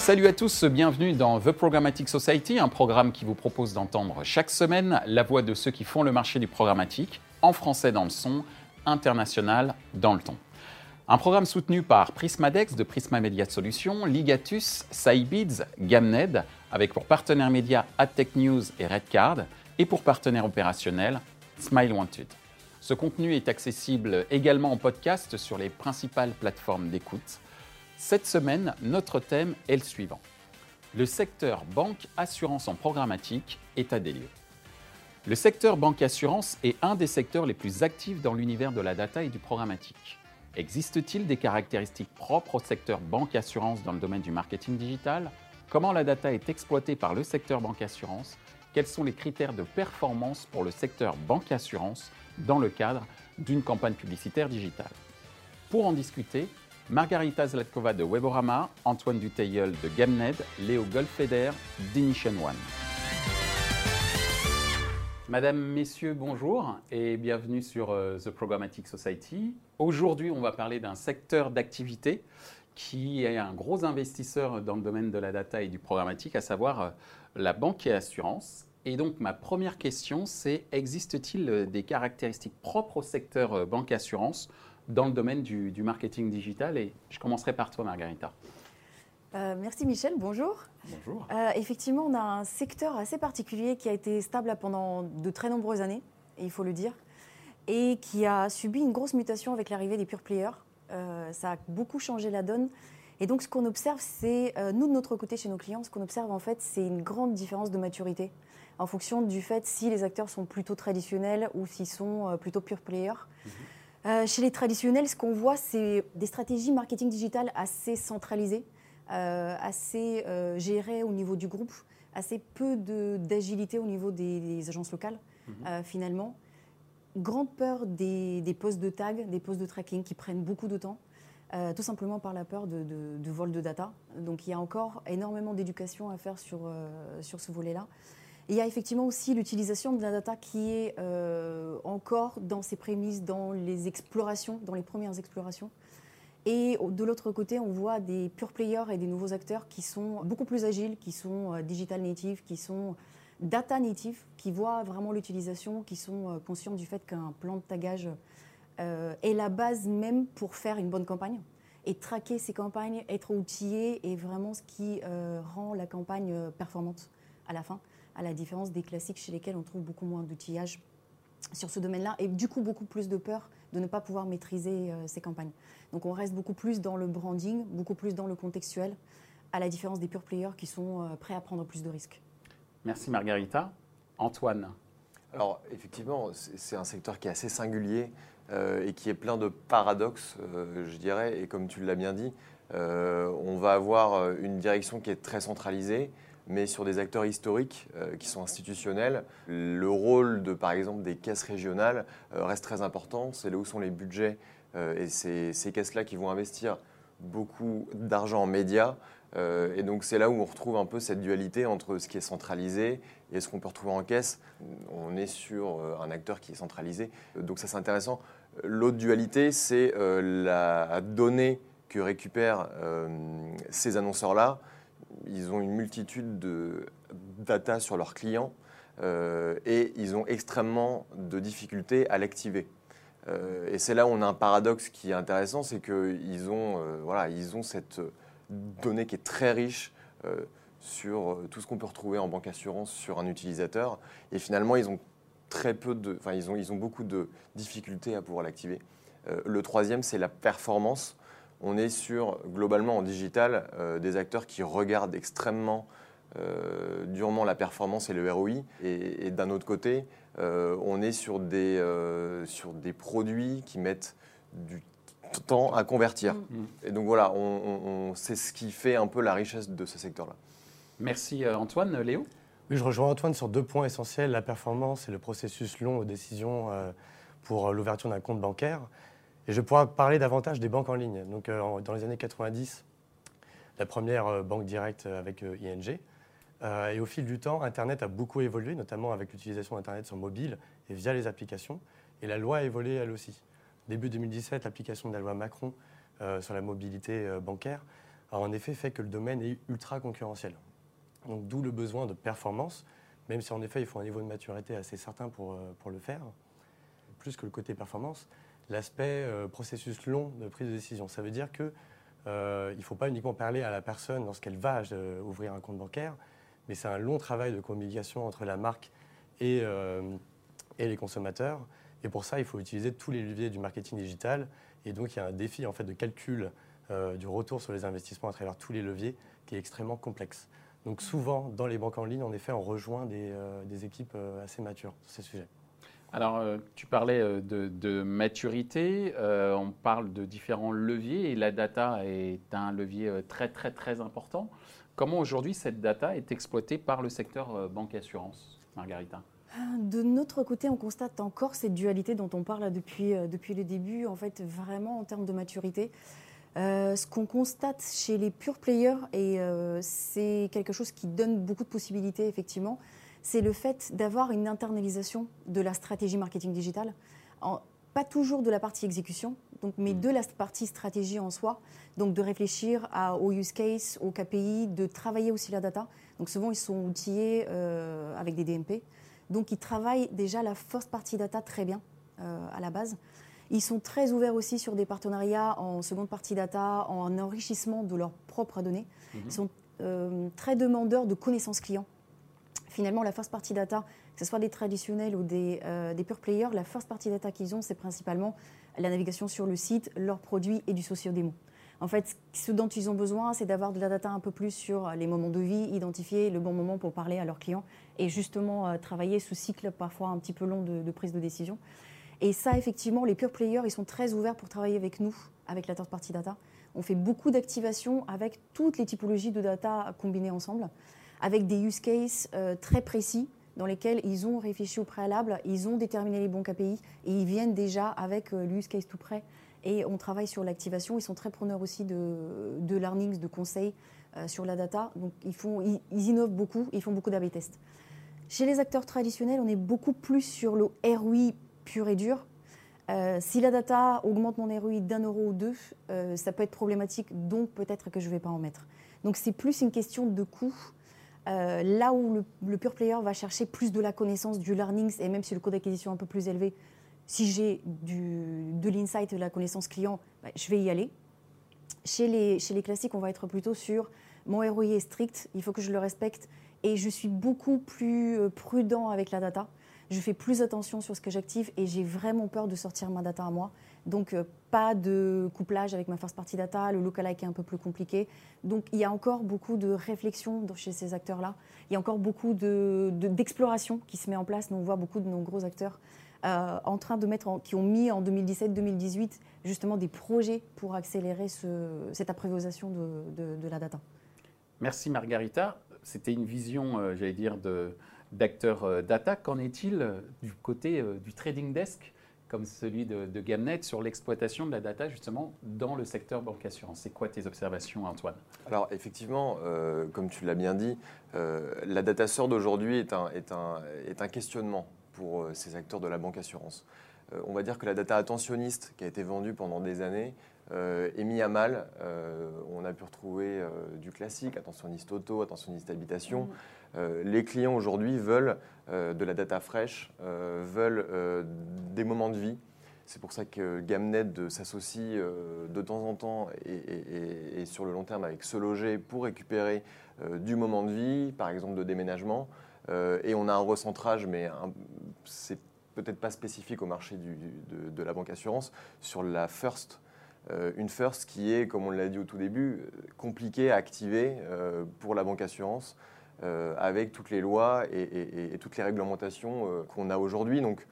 Salut à tous, bienvenue dans The Programmatic Society, un programme qui vous propose d'entendre chaque semaine la voix de ceux qui font le marché du programmatique, en français dans le son, international dans le ton. Un programme soutenu par Prismadex de Prisma Media Solutions, Ligatus, Cybids, Gamned, avec pour partenaires médias AdTech News et Redcard, et pour partenaire opérationnel, Smile Wanted. Ce contenu est accessible également en podcast sur les principales plateformes d'écoute. Cette semaine, notre thème est le suivant. Le secteur banque-assurance en programmatique, état des lieux. Le secteur banque-assurance est un des secteurs les plus actifs dans l'univers de la data et du programmatique. Existe-t-il des caractéristiques propres au secteur banque-assurance dans le domaine du marketing digital? Comment la data est exploitée par le secteur banque-assurance Quels sont les critères de performance pour le secteur banque-assurance dans le cadre d'une campagne publicitaire digitale? Pour en discuter, Margarita Zlatkova de Weborama, Antoine Duteilleul de Gamned, Léo Goldfeder d'Inition One. Madame, Messieurs, bonjour et bienvenue sur euh, The Programmatic Society. Aujourd'hui, on va parler d'un secteur d'activité qui est un gros investisseur dans le domaine de la data et du programmatique, à savoir euh, la banque et assurance. Et donc ma première question, c'est existe-t-il euh, des caractéristiques propres au secteur banque et assurance dans le domaine du, marketing digital Et je commencerai par toi, Margarita. Euh, merci Michel, bonjour. Bonjour. Euh, effectivement, on a un secteur assez particulier qui a été stable pendant de très nombreuses années, et il faut le dire, et qui a subi une grosse mutation avec l'arrivée des pure players. Euh, ça a beaucoup changé la donne. Et donc, ce qu'on observe, c'est, nous de notre côté, chez nos clients, ce qu'on observe en fait, c'est une grande différence de maturité en fonction du fait si les acteurs sont plutôt traditionnels ou s'ils sont plutôt pure players. Mhm. chez les traditionnels, ce qu'on voit, c'est des stratégies marketing digital assez centralisées. Euh, assez euh, géré au niveau du groupe, assez peu d'agilité au niveau des, agences locales, mhm. euh, finalement. Grande peur des, postes de tag, des postes de tracking qui prennent beaucoup de temps. tout simplement par la peur de, vol de data. Donc il y a encore énormément d'éducation à faire sur, sur ce volet-là. Il y a effectivement aussi l'utilisation de la data qui est encore dans ses prémices, dans les explorations, dans les premières explorations. Et de l'autre côté, on voit des pure players et des nouveaux acteurs qui sont beaucoup plus agiles, qui sont euh, digital native, qui sont data native, qui voient vraiment l'utilisation, qui sont euh, conscients du fait qu'un plan de tagage euh, est la base même pour faire une bonne campagne. Et traquer ces campagnes, être outillé est vraiment ce qui rend la campagne performante à la fin, à la différence des classiques chez lesquels on trouve beaucoup moins d'outillage sur ce domaine-là et du coup beaucoup plus de peur de ne pas pouvoir maîtriser ces campagnes. Donc on reste beaucoup plus dans le branding, beaucoup plus dans le contextuel, à la différence des pure players qui sont euh, prêts à prendre plus de risques. Merci Margarita. Antoine Alors effectivement, c'est un secteur qui est assez singulier euh, et qui est plein de paradoxes, euh, je dirais, et comme tu l'as bien dit, on va avoir une direction qui est très centralisée, mais sur des acteurs historiques qui sont institutionnels. Le rôle de, par exemple, des caisses régionales reste très important. C'est là où sont les budgets euh, et c'est ces caisses-là qui vont investir beaucoup d'argent en médias. Euh, et donc c'est là où on retrouve un peu cette dualité entre ce qui est centralisé et ce qu'on peut retrouver en caisse. On est sur euh, un acteur qui est centralisé. Donc ça c'est intéressant. L'autre dualité, c'est la donnée que récupèrent ces annonceurs-là. Ils ont une multitude de data sur leurs clients et ils ont extrêmement de difficultés à l'activer. Euh, et c'est là où on a un paradoxe qui est intéressant, c'est qu'ils ont, euh, voilà, ont cette donnée qui est très riche euh, sur tout ce qu'on peut retrouver en banque assurance sur un utilisateur. Et finalement, ils ont très peu de, enfin, ils ont, ils ont beaucoup de difficultés à pouvoir l'activer. le troisième, c'est la performance. On est sur, globalement en digital, des acteurs qui regardent extrêmement durement la performance et le ROI. et d'un autre côté, euh, on est sur des, euh, sur des produits qui mettent du temps à convertir. Mm. Mm. Et donc voilà, on, c'est ce qui fait un peu la richesse de ce secteur-là. Merci euh, Antoine. Léo? Oui, je rejoins Antoine sur deux points essentiels, la performance et le processus long aux décisions pour l'ouverture d'un compte bancaire. Et je pourrais parler davantage des banques en ligne. Donc, dans les années 90, la première banque directe avec ING, euh, et au fil du temps, Internet a beaucoup évolué, notamment avec l'utilisation d'Internet sur mobile et via les applications. Et la loi a évolué elle aussi. Début 2017, l'application de la loi Macron euh, sur la mobilité euh, bancaire a en effet fait que le domaine est ultra concurrentiel. Donc d'où le besoin de performance, même si en effet il faut un niveau de maturité assez certain pour, pour le faire, plus que le côté performance, l'aspect processus long de prise de décision. Ça veut dire que il ne faut pas uniquement parler à la personne lorsqu'elle va ouvrir un compte bancaire, mais c'est un long travail de communication entre la marque et, et les consommateurs. Et pour ça, il faut utiliser tous les leviers du marketing digital. Et donc, il y a un défi en fait, de calcul euh, du retour sur les investissements à travers tous les leviers qui est extrêmement complexe. Donc, souvent, dans les banques en ligne, en effet, on rejoint des, euh, des équipes euh, assez matures sur ces sujets. Alors, tu parlais de, de maturité, on parle de différents leviers et la data est un levier très, très, très important. Comment aujourd'hui cette data est exploitée par le secteur banque assurance, Margarita? De notre côté, on constate encore cette dualité dont on parle depuis, euh, depuis le début, en fait, vraiment en termes de maturité. Euh, ce qu'on constate chez les pure players, et euh, c'est quelque chose qui donne beaucoup de possibilités, effectivement, c'est le fait d'avoir une internalisation de la stratégie marketing digital. pas toujours de la partie exécution, donc, mais mmh. de la partie stratégie en soi. Donc, de réfléchir à, au use case, au KPI, de travailler aussi la data. Donc, souvent, ils sont outillés avec des DMP. Donc ils travaillent déjà la first partie data très bien euh, à la base. Ils sont très ouverts aussi sur des partenariats en seconde partie data, en enrichissement de leurs propres données. Mhm. Ils sont euh, très demandeurs de connaissances clients. Finalement, la first party data, que ce soit des traditionnels ou des, euh, des pure players, la first party data qu'ils ont, c'est principalement la navigation sur le site, leurs produits et du socio-démo. En fait, ce dont ils ont besoin, c'est d'avoir de la data un peu plus sur les moments de vie, identifier le bon moment pour parler à leurs clients et justement euh, travailler ce cycle parfois un petit peu long de, prise de décision. Et ça, effectivement, les pure players, ils sont très ouverts pour travailler avec nous, avec la third party data. On fait beaucoup d'activations avec toutes les typologies de data combinées ensemble, avec des use cases euh, très précis dans lesquels ils ont réfléchi au préalable, ils ont déterminé les bons KPI et ils viennent déjà avec euh, l'use case tout prêt et on travaille sur l'activation. Ils sont très preneurs aussi de, de learnings, de conseils euh, sur la data. Donc ils, font, ils, innovent beaucoup, ils font beaucoup d'AB tests. Chez les acteurs traditionnels, on est beaucoup plus sur le ROI pur et dur. Si la data augmente mon ROI d'un euro ou deux, ça peut être problématique, donc peut-être que je ne vais pas en mettre. Donc c'est plus une question de coût. Là où le, le, pure player va chercher plus de la connaissance, du learning, et même si le coût d'acquisition est un peu plus élevé, si j'ai de l'insight, de la connaissance client, bah, je vais y aller. Chez les, chez les classiques, on va être plutôt sur mon ROI est strict, il faut que je le respecte et je suis beaucoup plus euh, prudent avec la data. Je fais plus attention sur ce que j'active et j'ai vraiment peur de sortir ma data à moi. Donc, euh, pas de couplage avec ma first party data, le lookalike est un peu plus compliqué. Donc, il y a encore beaucoup de réflexion chez ces acteurs-là. Il y a encore beaucoup d'exploration de, qui se met en place. Nous, on voit beaucoup de nos gros acteurs euh, en train de mettre, qui ont mis en 2017-2018 justement des projets pour accélérer cette apprivoisation de, la data. Merci Margarita. C'était une vision, euh, j'allais dire, d'acteurs data. Qu'en est-il du côté du trading desk? Comme celui de, Gamnet sur l'exploitation de la data justement dans le secteur banque assurance. C'est quoi tes observations, Antoine? Alors effectivement, comme tu l'as bien dit, la data sort d'aujourd'hui est un, est, un, est un questionnement pour euh, ces acteurs de la banque assurance. Euh, on va dire que la data attentionniste qui a été vendue pendant des années euh, est mise à mal. on a pu retrouver du classique, attentionniste auto, attentionniste habitation. Mm. Les clients aujourd'hui veulent de la data fraîche, veulent des moments de vie. C'est pour ça que Gamnet s'associe de temps en temps et, sur le long terme avec Se Loger pour récupérer du moment de vie, par exemple de déménagement. Euh, et on a un recentrage, mais c'est peut-être pas spécifique au marché de, la banque assurance, sur la first. Euh, une first qui est, comme on l'a dit au tout début, compliquée à activer euh, pour la banque assurance, avec toutes les lois et, toutes les réglementations qu'on a aujourd'hui. Donc,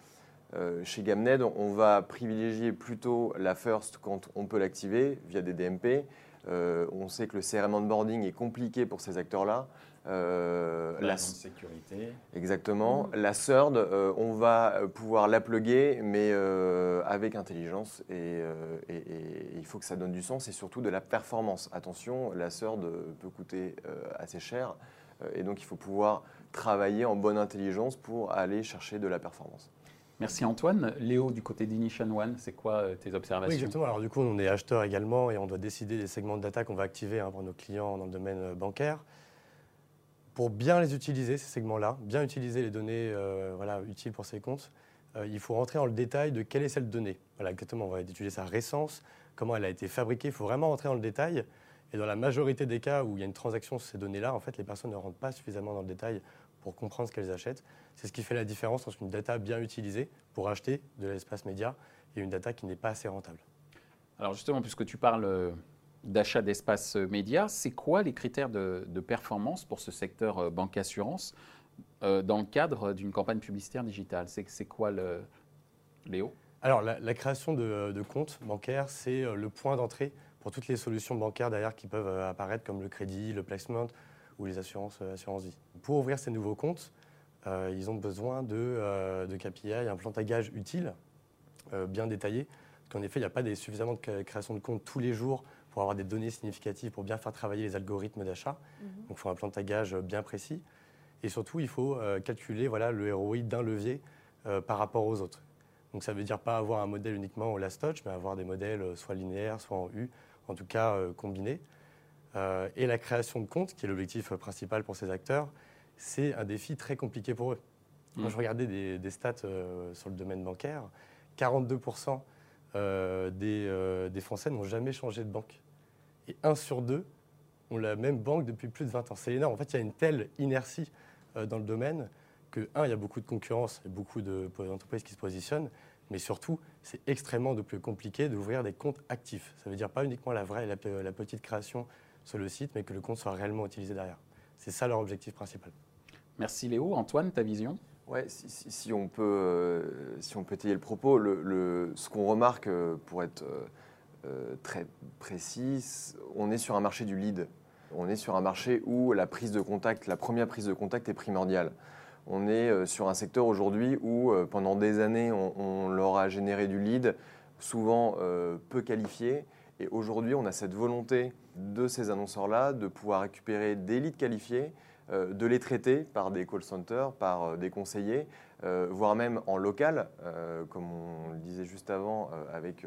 chez Gamned, on va privilégier plutôt la first quand on peut l'activer via des DMP. on sait que le CRM onboarding est compliqué pour ces acteurs-là. Euh, la sécurité. Exactement. La third, euh, on va pouvoir la plugger, mais euh, avec intelligence. Et, il faut que ça donne du sens et surtout de la performance. Attention, la third peut coûter assez cher. Et donc, il faut pouvoir travailler en bonne intelligence pour aller chercher de la performance. Merci Antoine. Léo, du côté d'Initian One, c'est quoi euh, tes observations? Oui, exactement. Alors du coup, on est acheteur également et on doit décider des segments de data qu'on va activer hein, pour nos clients dans le domaine euh, bancaire. Pour bien les utiliser, ces segments-là, bien utiliser les données euh, voilà, utiles pour ces comptes, euh, il faut rentrer dans le détail de quelle est cette donnée. Voilà, exactement, on va étudier sa récence, comment elle a été fabriquée. Il faut vraiment rentrer dans le détail. Et dans la majorité des cas où il y a une transaction sur ces données-là, en fait, les personnes ne rentrent pas suffisamment dans le détail pour comprendre ce qu'elles achètent. C'est ce qui fait la différence entre une data bien utilisée pour acheter de l'espace média et une data qui n'est pas assez rentable. Alors justement, puisque tu parles euh, d'achat d'espace euh, média, c'est quoi les critères de, de performance pour ce secteur euh, banque-assurance euh, dans le cadre d'une campagne publicitaire digitale? C'est quoi le Léo? Alors, la, la création de, de comptes bancaires, c'est le point d'entrée pour toutes les solutions bancaires derrière qui peuvent euh, apparaître, comme le crédit, le placement ou les assurances, euh, assurances vie. Pour ouvrir ces nouveaux comptes, euh, ils ont besoin de, euh, de KPI, un plan tagage utile, euh, bien détaillé, parce qu'en effet, il n'y a pas des, suffisamment de cré- création de comptes tous les jours pour avoir des données significatives, pour bien faire travailler les algorithmes d'achat. Donc, il faut un plan de tagage bien précis. Et surtout, il faut calculer voilà, le ROI d'un levier par rapport aux autres. Donc ça veut dire pas avoir un modèle uniquement au last touch, mais avoir des modèles soit linéaires, soit en U, en tout cas euh, combinés. Euh, et la création de comptes, qui est l'objectif euh, principal pour ces acteurs, c'est un défi très compliqué pour eux. Quand je regardais des, des stats sur le domaine bancaire, 42% euh, des, des Français n'ont jamais changé de banque. Et 1 sur 2 ont la même banque depuis plus de 20 ans. C'est énorme. En fait, il y a une telle inertie dans le domaine que, un, il y a beaucoup de concurrence et beaucoup de- d'entreprises qui se positionnent, mais surtout, c'est extrêmement de plus compliqué d'ouvrir des comptes actifs. Ça veut dire pas uniquement la vraie, la, la petite création sur le site, mais que le compte soit réellement utilisé derrière. C'est ça leur objectif principal. Merci Léo. Antoine, ta vision? Ouais, si, si- si on peut, euh, si on peut étayer le propos, le, le- ce qu'on remarque, euh, pour être euh, euh, très précis, on est sur un marché du lead. On est sur un marché où la prise de contact, la première prise de contact est primordiale. On est euh, sur un secteur aujourd'hui où euh, pendant des années, on, on leur a généré du lead, souvent euh, peu qualifié. Et aujourd'hui, on a cette volonté de ces annonceurs-là de pouvoir récupérer des leads qualifiés, euh, de les traiter par des call centers, par euh, des conseillers, voire même en local, comme on le disait juste avant, avec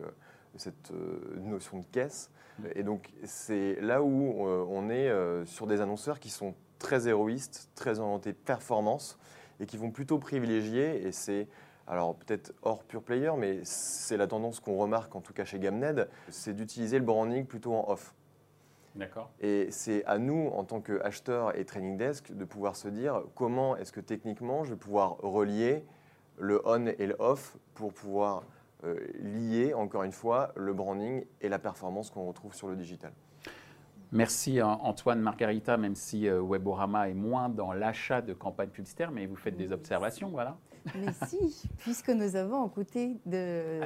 cette notion de caisse. Et donc, c'est là où on est sur des annonceurs qui sont très héroïstes, très orientés performance, et qui vont plutôt privilégier, et c'est alors peut-être hors pure player, mais c'est la tendance qu'on remarque en tout cas chez Gamned, c'est d'utiliser le branding plutôt en off. D'accord. Et c'est à nous, en tant qu'acheteurs et training desk, de pouvoir se dire comment est-ce que techniquement je vais pouvoir relier le on et le off pour pouvoir euh, lier, encore une fois, le branding et la performance qu'on retrouve sur le digital. Merci Antoine, Margarita, même si euh, Weborama est moins dans l'achat de campagnes publicitaires, mais vous faites des observations, voilà. Mais si, puisque nous avons un côté Ah,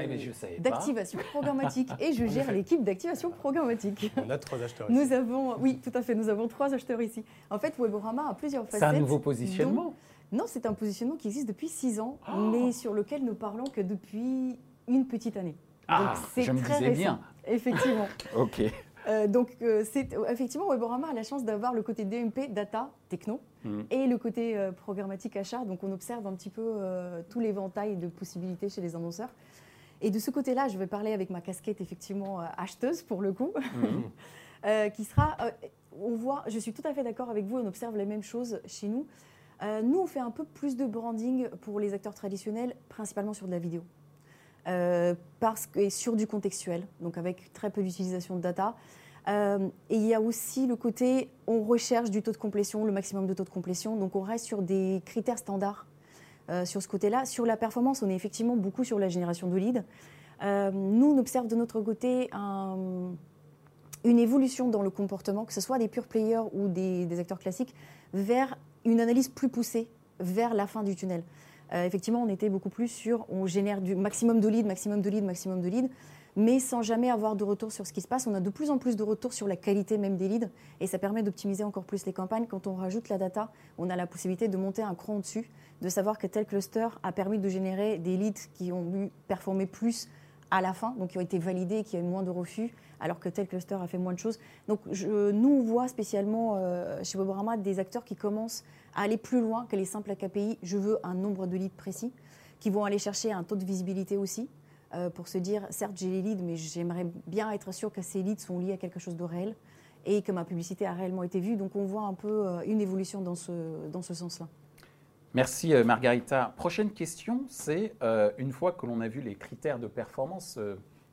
d'activation programmatique et je gère l'équipe d'activation programmatique. On a trois acheteurs ici. Nous avons, oui, tout à fait, nous avons trois acheteurs ici. En fait, Weborama a plusieurs facettes. C'est un nouveau positionnement? dont- Non, c'est un positionnement qui existe depuis six ans, Oh mais sur lequel nous parlons que depuis une petite année. Ah, c'est je me très disais récent. bien. Effectivement. Ok. Euh, donc, euh, c'est effectivement, Weborama a la chance d'avoir le côté DMP, data, techno, Mm. et le côté euh, programmatique achat. Donc, on observe un petit peu euh, tout l'éventail de possibilités chez les annonceurs. Et de ce côté-là, je vais parler avec ma casquette effectivement euh, acheteuse pour le coup, euh, qui sera. euh, on voit, je suis tout à fait d'accord avec vous, on observe les mêmes choses chez nous. Euh, nous, on fait un peu plus de branding pour les acteurs traditionnels, principalement sur de la vidéo. Euh, parce que, et sur du contextuel, donc avec très peu d'utilisation de data. Euh, et il y a aussi le côté, on recherche du taux de complétion, le maximum de taux de complétion, donc on reste sur des critères standards euh, sur ce côté-là. Sur la performance, on est effectivement beaucoup sur la génération de leads. Nous, on observe de notre côté un- une évolution dans le comportement, que ce soit des pure players ou des acteurs classiques, vers une analyse plus poussée, vers la fin du tunnel. Euh, effectivement, on était beaucoup plus sur on génère du maximum de leads, maximum de leads, maximum de leads, mais sans jamais avoir de retour sur ce qui se passe. On a de plus en plus de retours sur la qualité même des leads et ça permet d'optimiser encore plus les campagnes. Quand on rajoute la data, on a la possibilité de monter un cran au-dessus, de savoir que tel cluster a permis de générer des leads qui ont performé plus à la fin, donc qui ont été validés, qui ont eu moins de refus, alors que tel cluster a fait moins de choses. Donc je, nous, on voit spécialement euh, chez Weborama des acteurs qui commencent à aller plus loin que les simples KPI. Je veux un nombre de leads précis, qui vont aller chercher un taux de visibilité aussi, pour se dire, certes, j'ai les leads, mais j'aimerais bien être sûr que ces leads sont liés à quelque chose de réel et que ma publicité a réellement été vue. Donc on voit un peu une évolution dans ce, dans ce sens-là. Merci Margarita. Prochaine question, c'est une fois que l'on a vu les critères de performance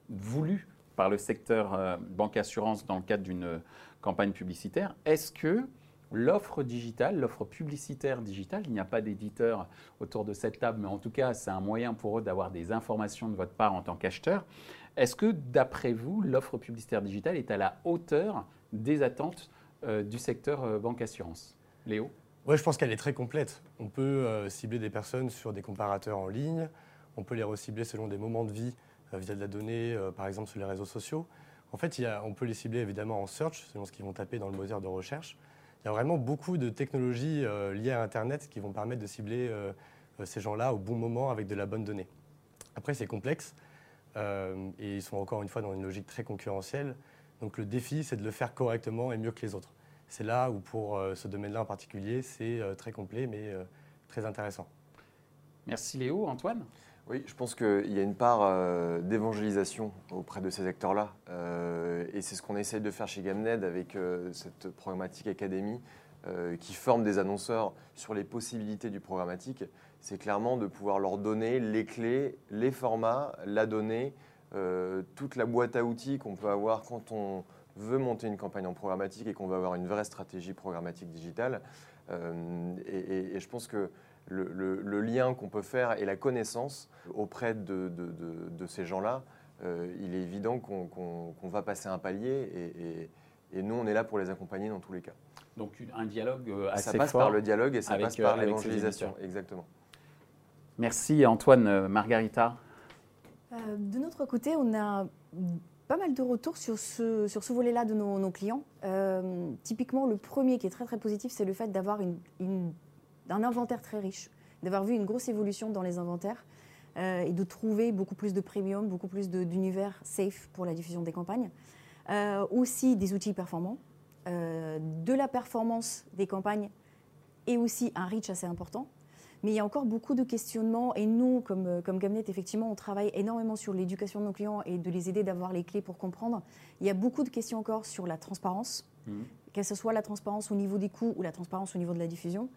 voulus par le secteur banque assurance dans le cadre d'une campagne publicitaire, est-ce que l'offre digitale, l'offre publicitaire digitale. Il n'y a pas d'éditeur autour de cette table, mais en tout cas, c'est un moyen pour eux d'avoir des informations de votre part en tant qu'acheteur. Est-ce que, d'après vous, l'offre publicitaire digitale est à la hauteur des attentes euh, du secteur euh, banque-assurance Léo? Oui, je pense qu'elle est très complète. On peut euh, cibler des personnes sur des comparateurs en ligne, on peut les recibler selon des moments de vie via de la donnée, par exemple sur les réseaux sociaux. En fait, il y a, on peut les cibler évidemment en search, selon ce qu'ils vont taper dans le moteur de recherche. Il y a vraiment beaucoup de technologies euh, liées à Internet qui vont permettre de cibler euh, euh, ces gens-là au bon moment avec de la bonne donnée. Après, c'est complexe et ils sont encore une fois dans une logique très concurrentielle. Donc le défi, c'est de le faire correctement et mieux que les autres. C'est là où pour ce domaine-là en particulier, c'est très complet mais très intéressant. Merci Léo. Antoine? Oui, je pense qu'il y a une part euh, d'évangélisation auprès de ces acteurs-là. Euh, et c'est ce qu'on essaye de faire chez Gamned avec euh, cette programmatique académie qui forme des annonceurs sur les possibilités du programmatique. C'est clairement de pouvoir leur donner les clés, les formats, la donnée, toute la boîte à outils qu'on peut avoir quand on veut monter une campagne en programmatique et qu'on veut avoir une vraie stratégie programmatique digitale. et, je pense que le, lien qu'on peut faire et la connaissance auprès de, ces gens-là, euh, il est évident qu'on va passer un palier et, nous, on est là pour les accompagner dans tous les cas. Donc un dialogue euh, assez fort. Ça passe par le dialogue et ça passe par euh, l'évangélisation, exactement. Merci Antoine, Margarita. de notre côté, on a pas mal de retours sur ce, volet-là de nos, clients. typiquement, le premier qui est très très positif, c'est le fait d'avoir d'un inventaire très riche, d'avoir vu une grosse évolution dans les inventaires euh, et de trouver beaucoup plus de premium, beaucoup plus d'univers safe pour la diffusion des campagnes. Euh, aussi des outils performants, euh, de la performance des campagnes et aussi un reach assez important. Mais il y a encore beaucoup de questionnements et nous, comme, comme Gamnet, effectivement, on travaille énormément sur l'éducation de nos clients et de les aider d'avoir les clés pour comprendre. Il y a beaucoup de questions encore sur la transparence, mmh. que ce soit la transparence au niveau des coûts ou la transparence au niveau de la diffusion.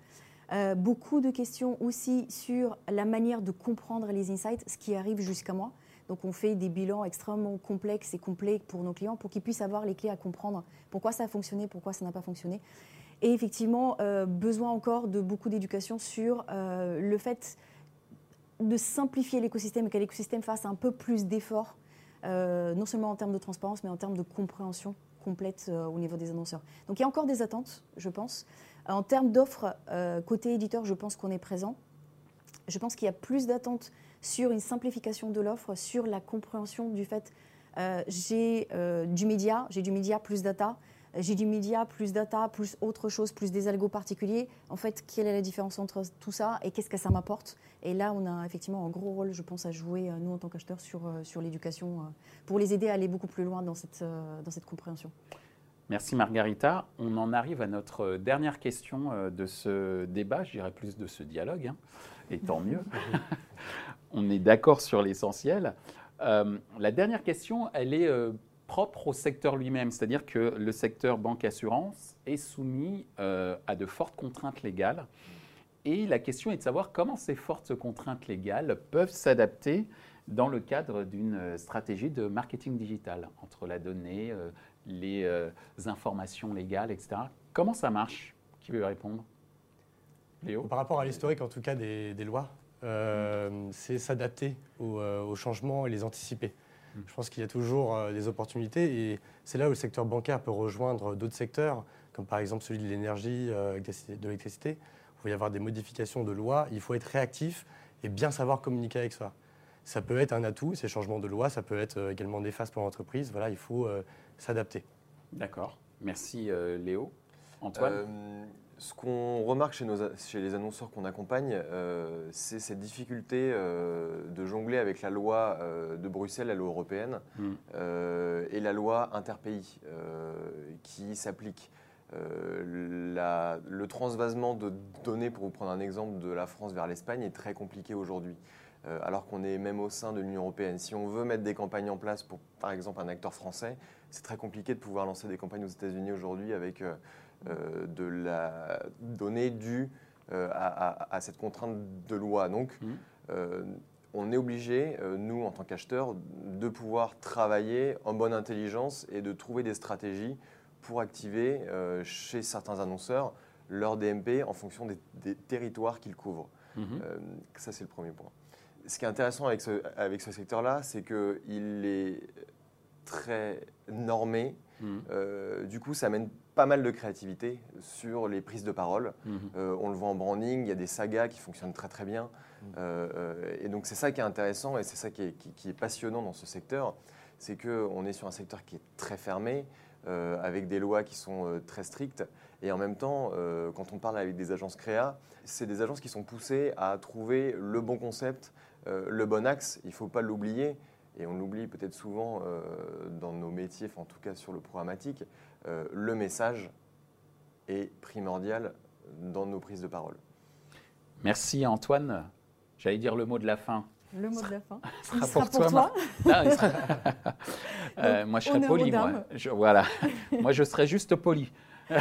Euh, beaucoup de questions aussi sur la manière de comprendre les insights, ce qui arrive jusqu'à moi. Donc on fait des bilans extrêmement complexes et complets pour nos clients pour qu'ils puissent avoir les clés à comprendre pourquoi ça a fonctionné, pourquoi ça n'a pas fonctionné. Et effectivement, euh, besoin encore de beaucoup d'éducation sur euh, le fait de simplifier l'écosystème et que l'écosystème fasse un peu plus d'efforts, non seulement en termes de transparence, mais en termes de compréhension complète au niveau des annonceurs. Donc il y a encore des attentes, je pense. En termes d'offres, euh, côté éditeur, je pense qu'on est présent. Je pense qu'il y a plus d'attentes sur une simplification de l'offre, sur la compréhension du fait euh, j'ai euh, du média, j'ai du média plus data, j'ai du média plus data, plus autre chose, plus des algos particuliers. En fait, quelle est la différence entre tout ça et qu'est-ce que ça m'apporte? Et là, on a effectivement un gros rôle, je pense, à jouer, nous, en tant qu'acheteurs, sur, sur l'éducation, pour les aider à aller beaucoup plus loin dans cette, dans cette compréhension. Merci Margarita. On en arrive à notre dernière question euh, de ce débat, je dirais plus de ce dialogue, hein, et tant mieux. On est d'accord sur l'essentiel. Euh, la dernière question, elle est euh, propre au secteur lui-même, c'est-à-dire que le secteur banque-assurance est soumis à de fortes contraintes légales. Et la question est de savoir comment ces fortes contraintes légales peuvent s'adapter dans le cadre d'une stratégie de marketing digital entre la donnée, les euh, informations légales, etc. Comment ça marche? Qui veut répondre? Léo? Par rapport à l'historique, en tout cas, des, lois, euh, c'est s'adapter euh, aux, changements et les anticiper. Je pense qu'il y a toujours des opportunités et c'est là où le secteur bancaire peut rejoindre d'autres secteurs, comme par exemple celui de l'énergie, de l'électricité. Il faut y avoir des modifications de loi, il faut être réactif et bien savoir communiquer avec ça. Ça peut être un atout, ces changements de loi, ça peut être également néfaste pour l'entreprise. Voilà, il faut s'adapter. D'accord. Merci euh, Léo. Antoine? Euh, ce qu'on remarque chez, nos, chez, les annonceurs qu'on accompagne, euh, c'est cette difficulté de jongler avec la loi de Bruxelles, la loi européenne, hmm. et la loi interpays qui s'applique. le transvasement de données, pour vous prendre un exemple, de la France vers l'Espagne est très compliqué aujourd'hui. euh, alors qu'on est même au sein de l'Union européenne. Si on veut mettre des campagnes en place pour, par exemple, un acteur français, c'est très compliqué de pouvoir lancer des campagnes aux États-Unis aujourd'hui avec euh, euh, de la donnée due à, cette contrainte de loi. Donc, mmh. on est obligé, nous, en tant qu'acheteurs, de pouvoir travailler en bonne intelligence et de trouver des stratégies pour activer chez certains annonceurs leur DMP en fonction des, territoires qu'ils couvrent. Mmh. ça, c'est le premier point ce qui est intéressant avec ce, avec ce secteur-là, c'est qu'il est très normé. Mhm. Euh, du coup, ça amène pas mal de créativité sur les prises de parole. Mhm. Euh, on le voit en branding, il y a des sagas qui fonctionnent très très bien. Mhm. Euh, et donc c'est ça qui est intéressant et c'est ça qui est, qui, est, passionnant dans ce secteur, c'est qu'on est sur un secteur qui est très fermé, avec des lois qui sont très strictes. Et en même temps, quand on parle avec des agences créa, c'est des agences qui sont poussées à trouver le bon concept, le bon axe, il ne faut pas l'oublier, et on l'oublie peut-être souvent euh, dans nos métiers, en tout cas sur le programmatique, euh, le message est primordial dans nos prises de parole. Merci Antoine. J'allais dire le mot de la fin. Le mot de la fin. sera, pour, toi. moi, je serai poli. Moi. voilà. moi, je serais juste poli.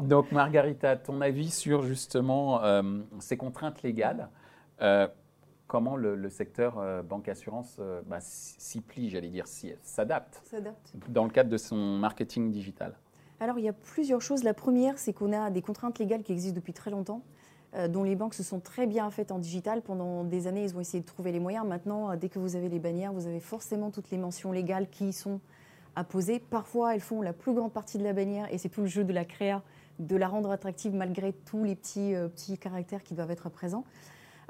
Donc, Margarita, ton avis sur justement ces contraintes légales comment le, secteur euh, banque-assurance euh, bah, s'y plie, j'allais dire, s'adapte dans le cadre de son marketing digital Alors, il y a plusieurs choses. La première, c'est qu'on a des contraintes légales qui existent depuis très longtemps, euh, dont les banques se sont très bien faites en digital. Pendant des années, ils ont essayé de trouver les moyens. Maintenant, dès que vous avez les bannières, vous avez forcément toutes les mentions légales qui sont à poser. Parfois, elles font la plus grande partie de la bannière, et c'est tout le jeu de la créa, de la rendre attractive malgré tous les petits, petits caractères qui doivent être présents.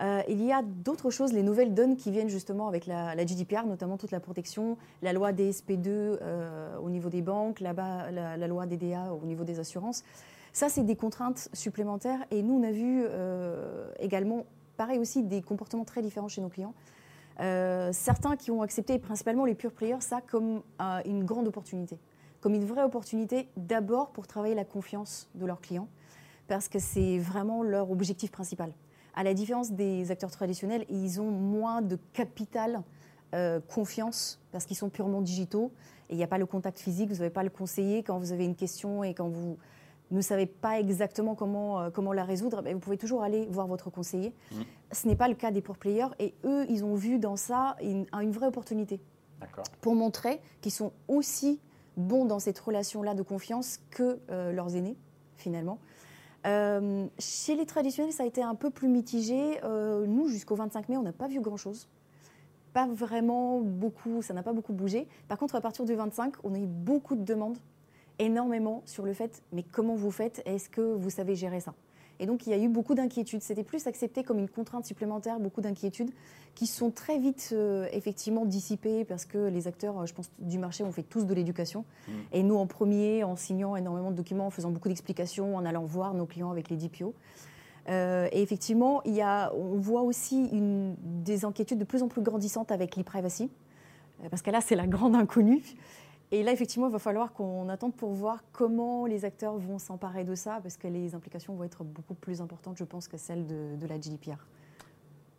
Euh, il y a d'autres choses, les nouvelles donnes qui viennent justement avec la, GDPR, notamment toute la protection, la loi DSP2 euh, au niveau des banques, la, la, loi DDA au niveau des assurances. Ça, c'est des contraintes supplémentaires. Et nous, on a vu euh, également, pareil aussi, des comportements très différents chez nos clients. certains qui ont accepté, principalement les pure players, ça comme une grande opportunité, comme une vraie opportunité d'abord pour travailler la confiance de leurs clients, parce que c'est vraiment leur objectif principal. À la différence des acteurs traditionnels, ils ont moins de capital euh, confiance parce qu'ils sont purement digitaux et il n'y a pas le contact physique, vous n'avez pas le conseiller quand vous avez une question et quand vous ne savez pas exactement comment, euh, comment la résoudre, vous pouvez toujours aller voir votre conseiller. Mmh. Ce n'est pas le cas des pour players et eux, ils ont vu dans ça une, une vraie opportunité pour montrer qu'ils sont aussi bons dans cette relation-là de confiance que euh, leurs aînés, finalement. Euh, chez les traditionnels, ça a été un peu plus mitigé. Euh, nous, jusqu'au 25 mai, on n'a pas vu grand-chose. Pas vraiment beaucoup, ça n'a pas beaucoup bougé. Par contre, à partir du 25, on a eu beaucoup de demandes, énormément, sur le fait, mais comment vous faites? Est-ce que vous savez gérer ça? Et donc, il y a eu beaucoup d'inquiétudes. C'était plus accepté comme une contrainte supplémentaire, beaucoup d'inquiétudes qui sont très vite euh, effectivement dissipées parce que les acteurs, je pense, du marché ont fait tous de l'éducation. Mmh. Et nous, en premier, en signant énormément de documents, en faisant beaucoup d'explications, en allant voir nos clients avec les DPO. Euh, et effectivement, il y a, on voit aussi une, des inquiétudes de plus en plus grandissantes avec l'e-privacy, euh, parce que là, c'est la grande inconnue. Et là, effectivement, il va falloir qu'on attende pour voir comment les acteurs vont s'emparer de ça, parce que les implications vont être beaucoup plus importantes, je pense, que celles de, la GDPR.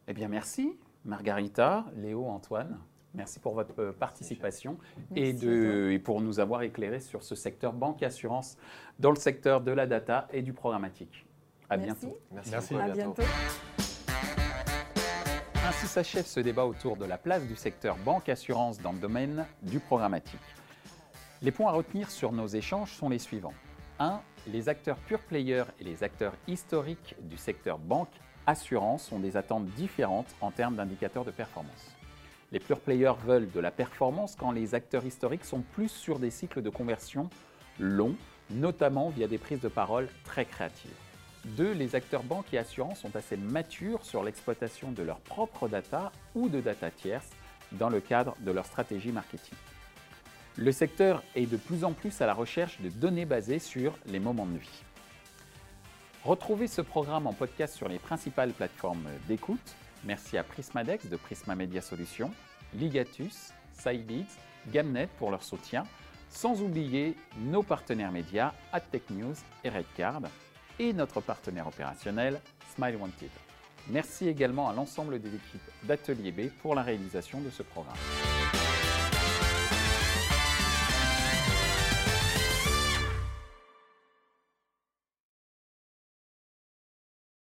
Eh bien, merci, Margarita, Léo, Antoine. Merci pour votre euh, participation et, de, et, pour nous avoir éclairé sur ce secteur banque-assurance dans le secteur de la data et du programmatique. À bientôt. Merci. À bientôt. Ainsi s'achève ce débat autour de la place du secteur banque-assurance dans le domaine du programmatique. Les points à retenir sur nos échanges sont les suivants. 1. Les acteurs pure players et les acteurs historiques du secteur banque assurance ont des attentes différentes en termes d'indicateurs de performance. Les pure players veulent de la performance quand les acteurs historiques sont plus sur des cycles de conversion longs, notamment via des prises de parole très créatives. 2. Les acteurs banque et assurance sont assez matures sur l'exploitation de leurs propres data ou de data tierces dans le cadre de leur stratégie marketing. Le secteur est de plus en plus à la recherche de données basées sur les moments de vie. Retrouvez ce programme en podcast sur les principales plateformes d'écoute. Merci à Prismadex de Prisma Media Solutions, Ligatus, Sidebeats, Gamnet pour leur soutien, sans oublier nos partenaires médias AdTech News et Redcard et notre partenaire opérationnel Smile Wanted. Merci également à l'ensemble des équipes d'Atelier B pour la réalisation de ce programme.